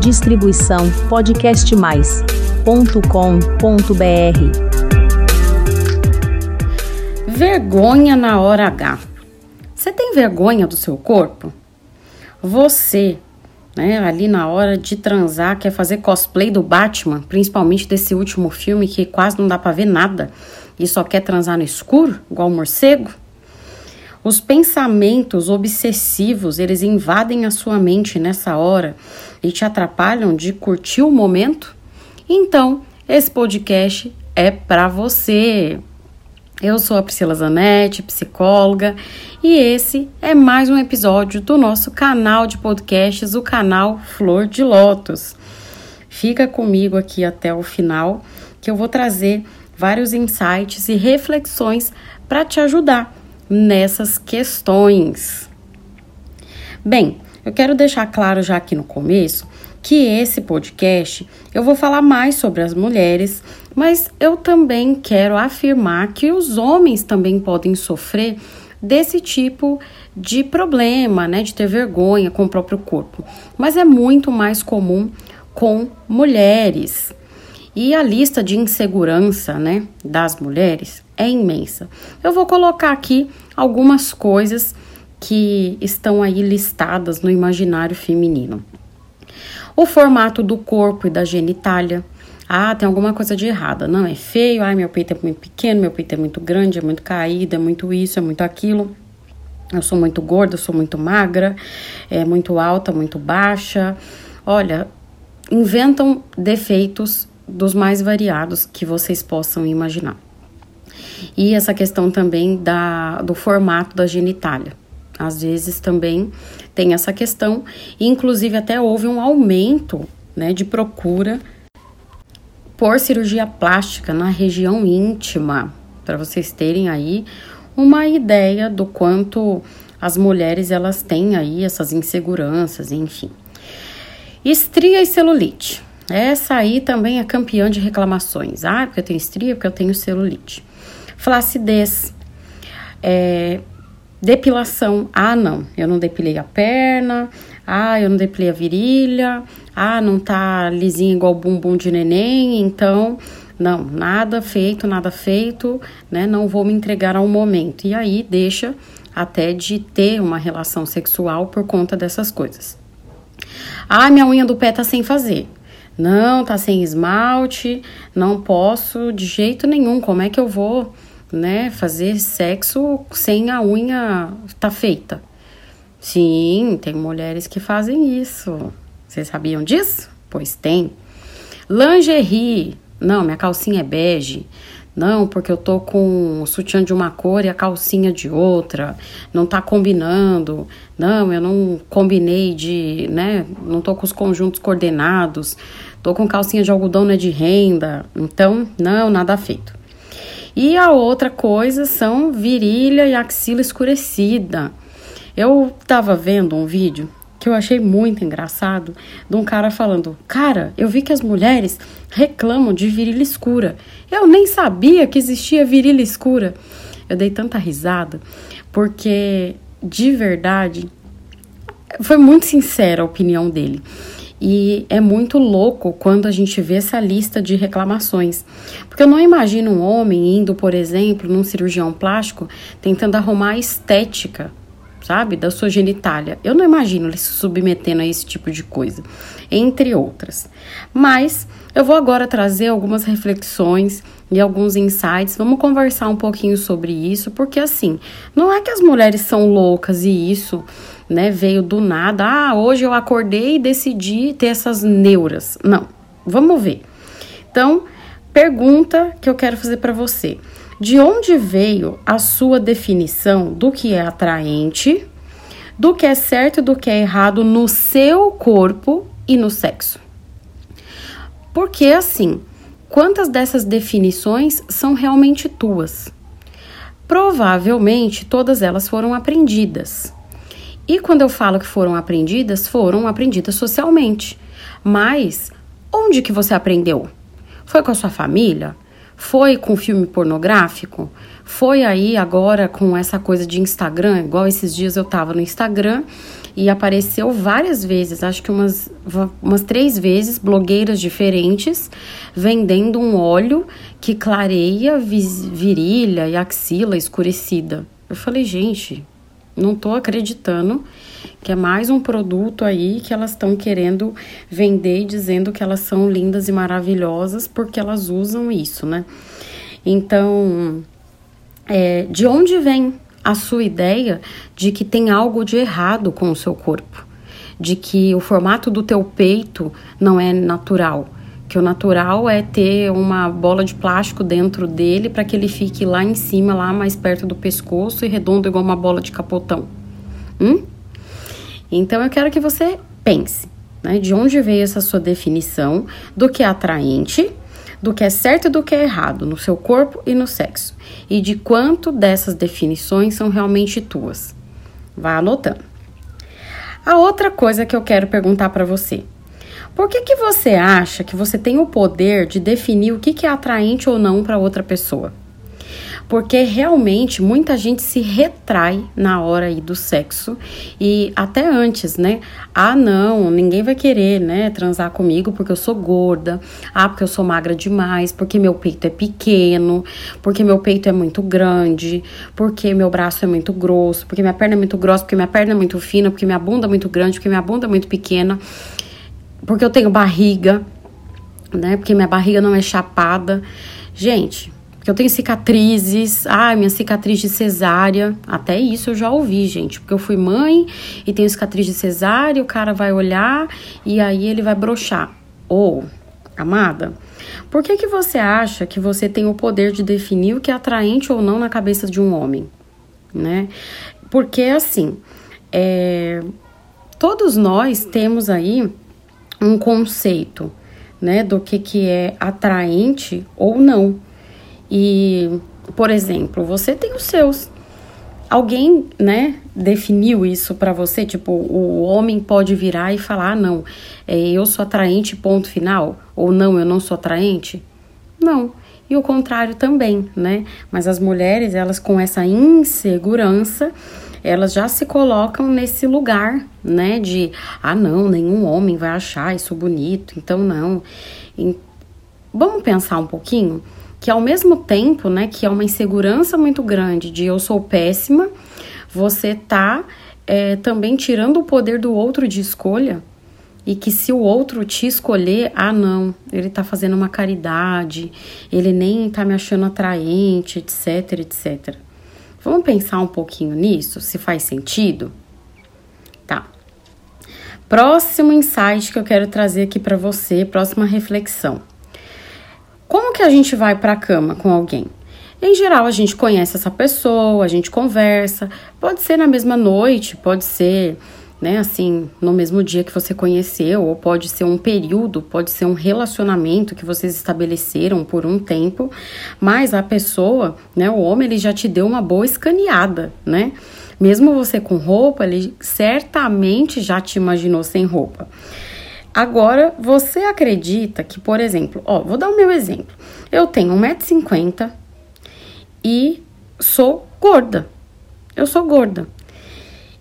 Distribuição podcastmais.com.br. Vergonha na hora H. Você tem vergonha do seu corpo? Você, né, ali na hora de transar, quer fazer cosplay do Batman, principalmente desse último filme que quase não dá para ver nada e só quer transar no escuro, igual morcego? Os pensamentos obsessivos, eles invadem a sua mente nessa hora e te atrapalham de curtir o momento? Então, esse podcast é para você. Eu sou a Priscila Zanetti, psicóloga, e esse é mais um episódio do nosso canal de podcasts, o canal Flor de Lótus. Fica comigo aqui até o final, que eu vou trazer vários insights e reflexões para te ajudar nessas questões. Bem, eu quero deixar claro já aqui no começo que esse podcast eu vou falar mais sobre as mulheres, mas eu também quero afirmar que os homens também podem sofrer desse tipo de problema, né, de ter vergonha com o próprio corpo. Mas é muito mais comum com mulheres. E a lista de insegurança, né, das mulheres é imensa. Eu vou colocar aqui algumas coisas que estão aí listadas no imaginário feminino. O formato do corpo e da genitália. Ah, tem alguma coisa de errada. Não, é feio. Ai, meu peito é muito pequeno, meu peito é muito grande, é muito caído, é muito isso, é muito aquilo. Eu sou muito gorda, eu sou muito magra, é muito alta, muito baixa. Olha, inventam defeitos dos mais variados que vocês possam imaginar. E essa questão também da, do formato da genitália. Às vezes também tem essa questão, inclusive até houve um aumento né, de procura por cirurgia plástica na região íntima, para vocês terem aí uma ideia do quanto as mulheres elas têm aí essas inseguranças, enfim. Estria e celulite. Essa aí também é campeã de reclamações. Ah, porque eu tenho estria, porque eu tenho celulite. Flacidez. É, depilação. Ah, não, eu não depilei a perna. Ah, eu não depilei a virilha. Ah, não tá lisinha igual bumbum de neném. Então, não, nada feito, nada feito, né? Não vou me entregar ao momento. E aí deixa até de ter uma relação sexual por conta dessas coisas. Ah, minha unha do pé tá sem fazer. Não, tá sem esmalte, não posso de jeito nenhum. Como é que eu vou, né, fazer sexo sem a unha tá feita? Sim, tem mulheres que fazem isso. Vocês sabiam disso? Pois tem. Lingerie. Não, minha calcinha é bege. Não, porque eu tô com o sutiã de uma cor e a calcinha de outra. Não tá combinando. Não, eu não combinei de, né? Não tô com os conjuntos coordenados. Tô com calcinha de algodão né, de renda, então não, nada feito. E a outra coisa são virilha e axila escurecida. Eu tava vendo um vídeo que eu achei muito engraçado de um cara falando: Cara, eu vi que as mulheres reclamam de virilha escura. Eu nem sabia que existia virilha escura. Eu dei tanta risada porque de verdade foi muito sincera a opinião dele. E é muito louco quando a gente vê essa lista de reclamações. Porque eu não imagino um homem indo, por exemplo, num cirurgião plástico tentando arrumar a estética, sabe, da sua genitália. Eu não imagino ele se submetendo a esse tipo de coisa, entre outras. Mas eu vou agora trazer algumas reflexões e alguns insights. Vamos conversar um pouquinho sobre isso, porque assim, não é que as mulheres são loucas e isso né, veio do nada. Ah, hoje eu acordei e decidi ter essas neuras. Não, vamos ver. Então, pergunta que eu quero fazer para você: de onde veio a sua definição do que é atraente, do que é certo e do que é errado no seu corpo e no sexo? Porque assim, quantas dessas definições são realmente tuas? Provavelmente todas elas foram aprendidas. E quando eu falo que foram aprendidas, foram aprendidas socialmente. Mas onde que você aprendeu? Foi com a sua família? Foi com filme pornográfico? Foi aí agora com essa coisa de Instagram? Igual esses dias eu tava no Instagram e apareceu várias vezes, acho que umas, umas três vezes, blogueiras diferentes vendendo um óleo que clareia virilha e axila escurecida. Eu falei, gente, não tô acreditando que é mais um produto aí que elas estão querendo vender dizendo que elas são lindas e maravilhosas porque elas usam isso, né? Então, é, de onde vem a sua ideia de que tem algo de errado com o seu corpo? De que o formato do teu peito não é natural? que o natural é ter uma bola de plástico dentro dele para que ele fique lá em cima, lá mais perto do pescoço e redondo igual uma bola de capotão. Hum? Então eu quero que você pense, né, de onde veio essa sua definição do que é atraente, do que é certo e do que é errado no seu corpo e no sexo, e de quanto dessas definições são realmente tuas. Vá anotando. A outra coisa que eu quero perguntar para você por que, que você acha que você tem o poder de definir o que, que é atraente ou não para outra pessoa? Porque realmente muita gente se retrai na hora aí do sexo e até antes, né? Ah, não, ninguém vai querer, né, transar comigo porque eu sou gorda. Ah, porque eu sou magra demais, porque meu peito é pequeno, porque meu peito é muito grande, porque meu braço é muito grosso, porque minha perna é muito grossa, porque minha perna é muito fina, porque minha bunda é muito grande, porque minha bunda é muito pequena porque eu tenho barriga, né? Porque minha barriga não é chapada. Gente, eu tenho cicatrizes. Ah, minha cicatriz de cesárea. Até isso eu já ouvi, gente. Porque eu fui mãe e tenho cicatriz de cesárea, o cara vai olhar e aí ele vai brochar. Ou, amada, por que, que você acha que você tem o poder de definir o que é atraente ou não na cabeça de um homem? Né? Porque assim, é, todos nós temos aí um conceito, né, do que, que é atraente ou não. E, por exemplo, você tem os seus. Alguém, né, definiu isso para você? Tipo, o homem pode virar e falar: ah, não, é, eu sou atraente, ponto final. Ou não, eu não sou atraente? Não. E o contrário também, né? Mas as mulheres, elas com essa insegurança, elas já se colocam nesse lugar, né? De, ah, não, nenhum homem vai achar isso bonito, então não. E, vamos pensar um pouquinho que ao mesmo tempo, né, que é uma insegurança muito grande de eu sou péssima, você tá é, também tirando o poder do outro de escolha e que se o outro te escolher, ah não, ele tá fazendo uma caridade, ele nem tá me achando atraente, etc, etc. Vamos pensar um pouquinho nisso, se faz sentido? Tá. Próximo insight que eu quero trazer aqui para você, próxima reflexão. Como que a gente vai para a cama com alguém? Em geral, a gente conhece essa pessoa, a gente conversa, pode ser na mesma noite, pode ser né, assim, no mesmo dia que você conheceu, ou pode ser um período, pode ser um relacionamento que vocês estabeleceram por um tempo, mas a pessoa, né, o homem, ele já te deu uma boa escaneada, né? Mesmo você com roupa, ele certamente já te imaginou sem roupa. Agora, você acredita que, por exemplo, ó, vou dar o meu exemplo. Eu tenho 1,50m e sou gorda. Eu sou gorda.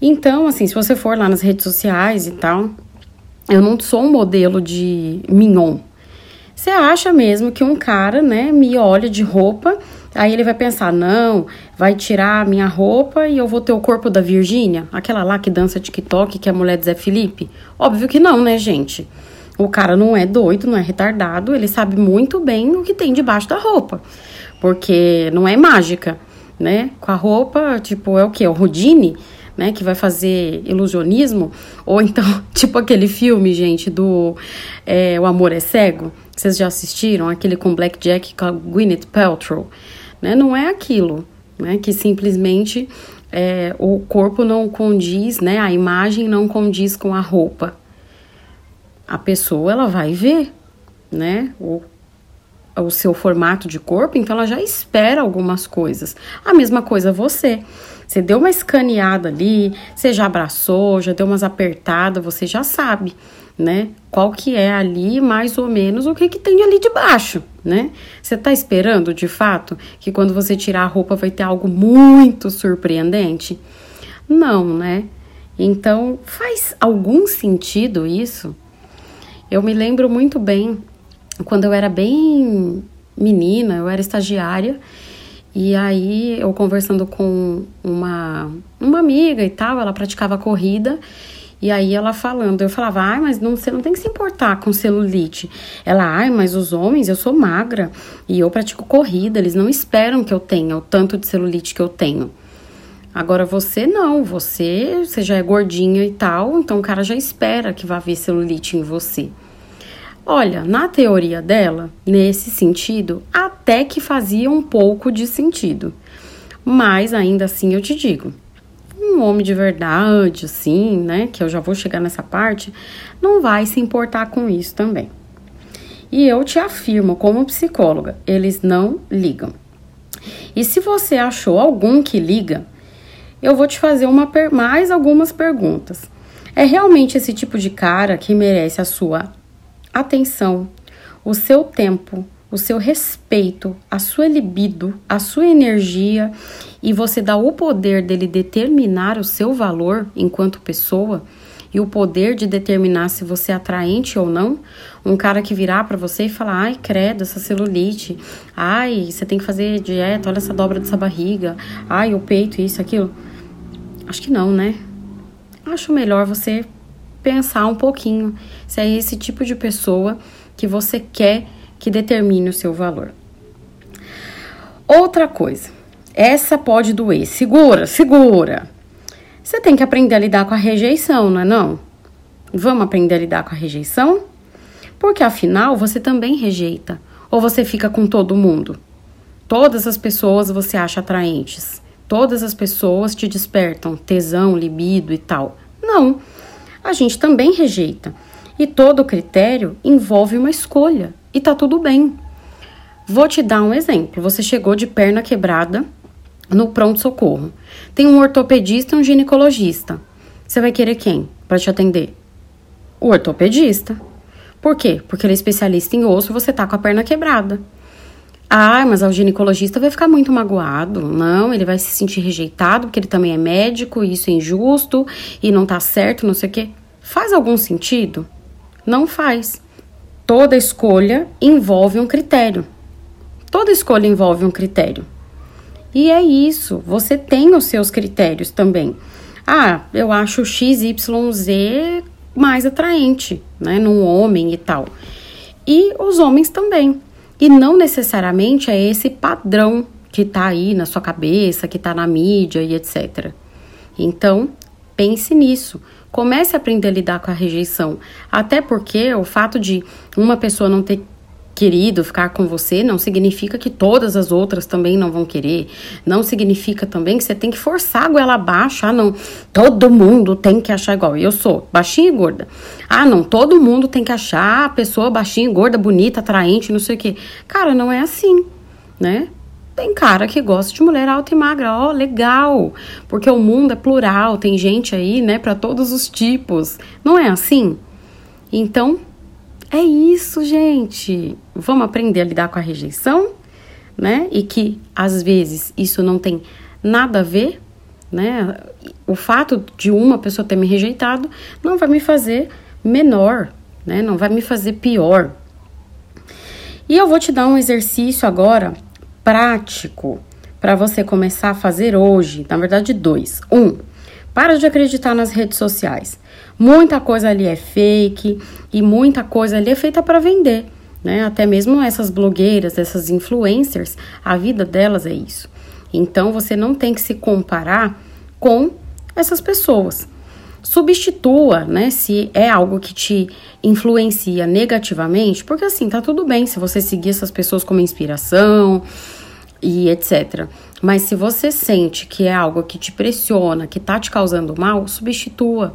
Então, assim, se você for lá nas redes sociais e tal, eu não sou um modelo de mignon. Você acha mesmo que um cara, né, me olha de roupa, aí ele vai pensar, não, vai tirar a minha roupa e eu vou ter o corpo da Virgínia? Aquela lá que dança TikTok, que é a mulher de Zé Felipe? Óbvio que não, né, gente? O cara não é doido, não é retardado, ele sabe muito bem o que tem debaixo da roupa. Porque não é mágica, né? Com a roupa, tipo, é o que? O Rodine? né, que vai fazer ilusionismo, ou então, tipo aquele filme, gente, do é, O Amor é Cego, vocês já assistiram? Aquele com Black Jack com a Gwyneth Paltrow, né, não é aquilo, né, que simplesmente é, o corpo não condiz, né, a imagem não condiz com a roupa. A pessoa, ela vai ver, né, o o seu formato de corpo, então ela já espera algumas coisas. A mesma coisa você. Você deu uma escaneada ali, você já abraçou, já deu umas apertadas, você já sabe, né? Qual que é ali, mais ou menos, o que que tem ali de baixo, né? Você tá esperando, de fato, que quando você tirar a roupa vai ter algo muito surpreendente? Não, né? Então, faz algum sentido isso? Eu me lembro muito bem quando eu era bem menina, eu era estagiária, e aí eu conversando com uma, uma amiga e tal, ela praticava corrida, e aí ela falando, eu falava, ai, mas não, você não tem que se importar com celulite. Ela, ai, mas os homens, eu sou magra e eu pratico corrida, eles não esperam que eu tenha o tanto de celulite que eu tenho. Agora você não, você, você já é gordinha e tal, então o cara já espera que vá haver celulite em você. Olha, na teoria dela, nesse sentido, até que fazia um pouco de sentido. Mas ainda assim eu te digo, um homem de verdade, assim, né, que eu já vou chegar nessa parte, não vai se importar com isso também. E eu te afirmo, como psicóloga, eles não ligam. E se você achou algum que liga, eu vou te fazer uma mais algumas perguntas. É realmente esse tipo de cara que merece a sua atenção, o seu tempo, o seu respeito, a sua libido, a sua energia e você dá o poder dele determinar o seu valor enquanto pessoa e o poder de determinar se você é atraente ou não, um cara que virar para você e falar: "Ai, credo, essa celulite. Ai, você tem que fazer dieta, olha essa dobra dessa barriga. Ai, o peito, isso, aquilo". Acho que não, né? Acho melhor você pensar um pouquinho se é esse tipo de pessoa que você quer que determine o seu valor. Outra coisa, essa pode doer. Segura, segura. Você tem que aprender a lidar com a rejeição, não é não? Vamos aprender a lidar com a rejeição? Porque afinal você também rejeita. Ou você fica com todo mundo? Todas as pessoas você acha atraentes. Todas as pessoas te despertam tesão, libido e tal. Não a gente também rejeita. E todo critério envolve uma escolha e tá tudo bem. Vou te dar um exemplo. Você chegou de perna quebrada no pronto-socorro. Tem um ortopedista e um ginecologista. Você vai querer quem para te atender? O ortopedista. Por quê? Porque ele é especialista em osso e você tá com a perna quebrada. Ah, mas o ginecologista vai ficar muito magoado. Não, ele vai se sentir rejeitado porque ele também é médico, e isso é injusto e não tá certo, não sei o quê. Faz algum sentido? Não faz. Toda escolha envolve um critério. Toda escolha envolve um critério. E é isso, você tem os seus critérios também. Ah, eu acho XYZ mais atraente, né, num homem e tal. E os homens também. E não necessariamente é esse padrão que tá aí na sua cabeça, que tá na mídia e etc. Então, pense nisso. Comece a aprender a lidar com a rejeição. Até porque o fato de uma pessoa não ter querido ficar com você não significa que todas as outras também não vão querer. Não significa também que você tem que forçar a goela abaixo. Ah, não, todo mundo tem que achar igual. Eu sou baixinha e gorda. Ah, não, todo mundo tem que achar a pessoa baixinha e gorda, bonita, atraente, não sei o quê. Cara, não é assim, né? Tem cara que gosta de mulher alta e magra, ó, oh, legal, porque o mundo é plural, tem gente aí, né, para todos os tipos. Não é assim? Então, é isso, gente. Vamos aprender a lidar com a rejeição, né? E que às vezes isso não tem nada a ver, né? O fato de uma pessoa ter me rejeitado não vai me fazer menor, né? Não vai me fazer pior. E eu vou te dar um exercício agora prático para você começar a fazer hoje. Na verdade, dois. Um, para de acreditar nas redes sociais. Muita coisa ali é fake e muita coisa ali é feita para vender. Né? Até mesmo essas blogueiras, essas influencers, a vida delas é isso. Então você não tem que se comparar com essas pessoas. Substitua, né, se é algo que te influencia negativamente, porque assim, tá tudo bem se você seguir essas pessoas como inspiração e etc. Mas se você sente que é algo que te pressiona, que tá te causando mal, substitua.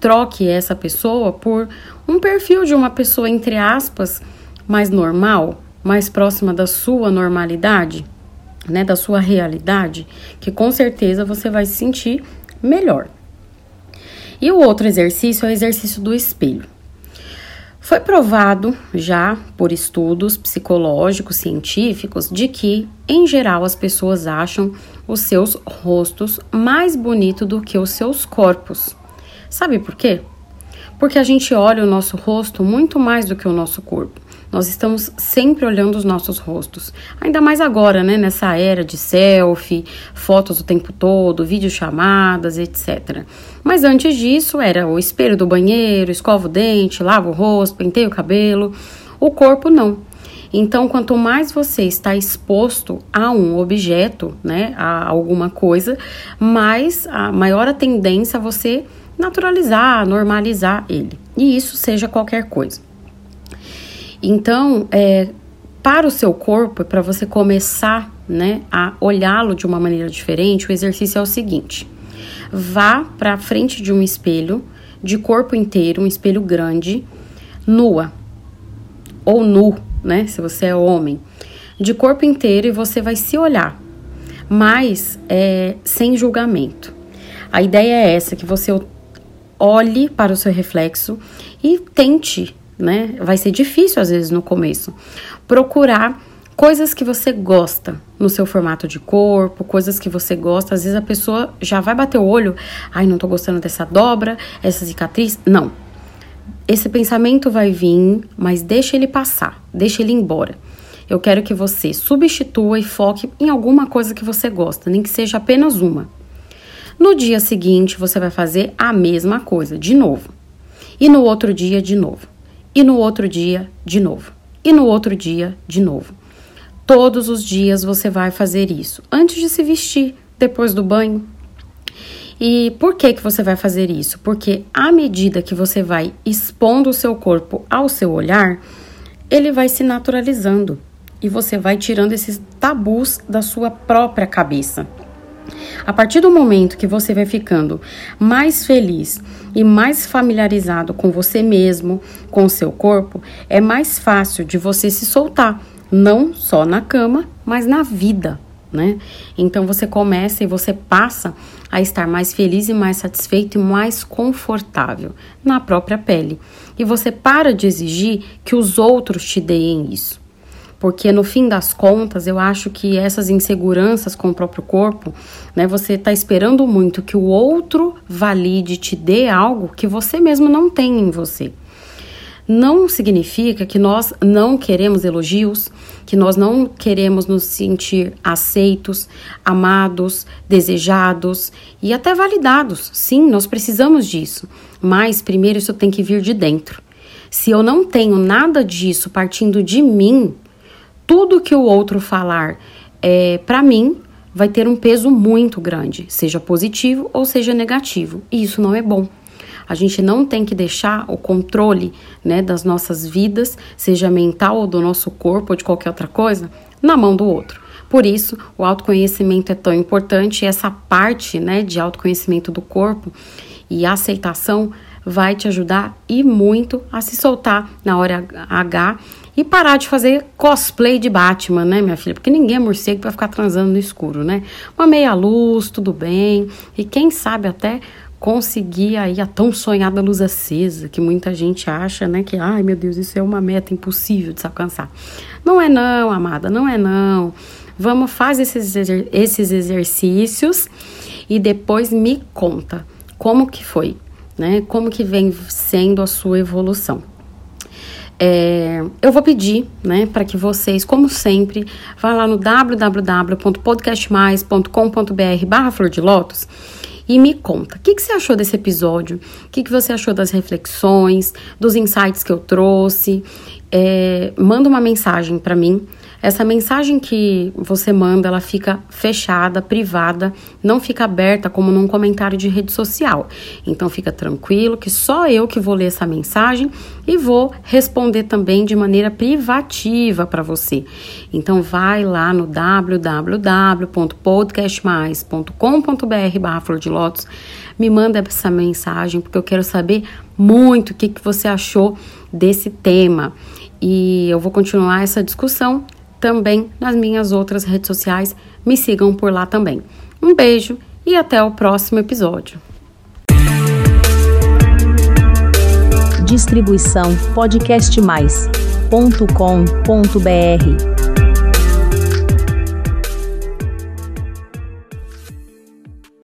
Troque essa pessoa por um perfil de uma pessoa, entre aspas, mais normal, mais próxima da sua normalidade, né, da sua realidade, que com certeza você vai se sentir melhor. E o outro exercício é o exercício do espelho. Foi provado já por estudos psicológicos, científicos, de que, em geral, as pessoas acham os seus rostos mais bonitos do que os seus corpos. Sabe por quê? Porque a gente olha o nosso rosto muito mais do que o nosso corpo. Nós estamos sempre olhando os nossos rostos. Ainda mais agora, né? Nessa era de selfie, fotos o tempo todo, videochamadas, etc. Mas antes disso, era o espelho do banheiro, escova o dente, lava o rosto, penteia o cabelo. O corpo não. Então, quanto mais você está exposto a um objeto, né, a alguma coisa, mais a maior a tendência a você naturalizar, normalizar ele. E isso seja qualquer coisa. Então, é, para o seu corpo, para você começar né, a olhá-lo de uma maneira diferente, o exercício é o seguinte: vá para frente de um espelho de corpo inteiro, um espelho grande, nua ou nu, né? Se você é homem, de corpo inteiro e você vai se olhar, mas é, sem julgamento. A ideia é essa: que você olhe para o seu reflexo e tente né? Vai ser difícil às vezes no começo. Procurar coisas que você gosta no seu formato de corpo, coisas que você gosta. Às vezes a pessoa já vai bater o olho, ai, não tô gostando dessa dobra, essa cicatriz. Não. Esse pensamento vai vir, mas deixa ele passar, deixa ele embora. Eu quero que você substitua e foque em alguma coisa que você gosta, nem que seja apenas uma. No dia seguinte, você vai fazer a mesma coisa, de novo. E no outro dia, de novo e no outro dia de novo, e no outro dia de novo. Todos os dias você vai fazer isso, antes de se vestir, depois do banho. E por que que você vai fazer isso? Porque à medida que você vai expondo o seu corpo ao seu olhar, ele vai se naturalizando e você vai tirando esses tabus da sua própria cabeça. A partir do momento que você vai ficando mais feliz e mais familiarizado com você mesmo, com o seu corpo, é mais fácil de você se soltar, não só na cama, mas na vida, né? Então você começa e você passa a estar mais feliz e mais satisfeito e mais confortável na própria pele. E você para de exigir que os outros te deem isso porque no fim das contas eu acho que essas inseguranças com o próprio corpo, né, você está esperando muito que o outro valide, te dê algo que você mesmo não tem em você. Não significa que nós não queremos elogios, que nós não queremos nos sentir aceitos, amados, desejados e até validados. Sim, nós precisamos disso, mas primeiro isso tem que vir de dentro. Se eu não tenho nada disso partindo de mim, tudo que o outro falar é, para mim vai ter um peso muito grande, seja positivo ou seja negativo, e isso não é bom. A gente não tem que deixar o controle né, das nossas vidas, seja mental ou do nosso corpo ou de qualquer outra coisa, na mão do outro. Por isso, o autoconhecimento é tão importante e essa parte né, de autoconhecimento do corpo e aceitação vai te ajudar e muito a se soltar na hora H e parar de fazer cosplay de Batman, né, minha filha? Porque ninguém é morcego para ficar transando no escuro, né? Uma meia luz, tudo bem. E quem sabe até conseguir aí a tão sonhada luz acesa, que muita gente acha, né, que ai meu Deus, isso é uma meta impossível de se alcançar. Não é não, amada, não é não. Vamos fazer esses, esses exercícios e depois me conta como que foi, né? Como que vem sendo a sua evolução. É, eu vou pedir, né, para que vocês, como sempre, vá lá no www.podcastmais.com.br barra flor de lótus e me conta, o que, que você achou desse episódio? O que, que você achou das reflexões, dos insights que eu trouxe? É, manda uma mensagem para mim essa mensagem que você manda, ela fica fechada, privada, não fica aberta como num comentário de rede social. Então fica tranquilo que só eu que vou ler essa mensagem e vou responder também de maneira privativa para você. Então vai lá no www.podcastmais.com.br barra flor de lótus, me manda essa mensagem porque eu quero saber muito o que, que você achou desse tema. e eu vou continuar essa discussão também nas minhas outras redes sociais. Me sigam por lá também. Um beijo e até o próximo episódio. Distribuição podcastmais.com.br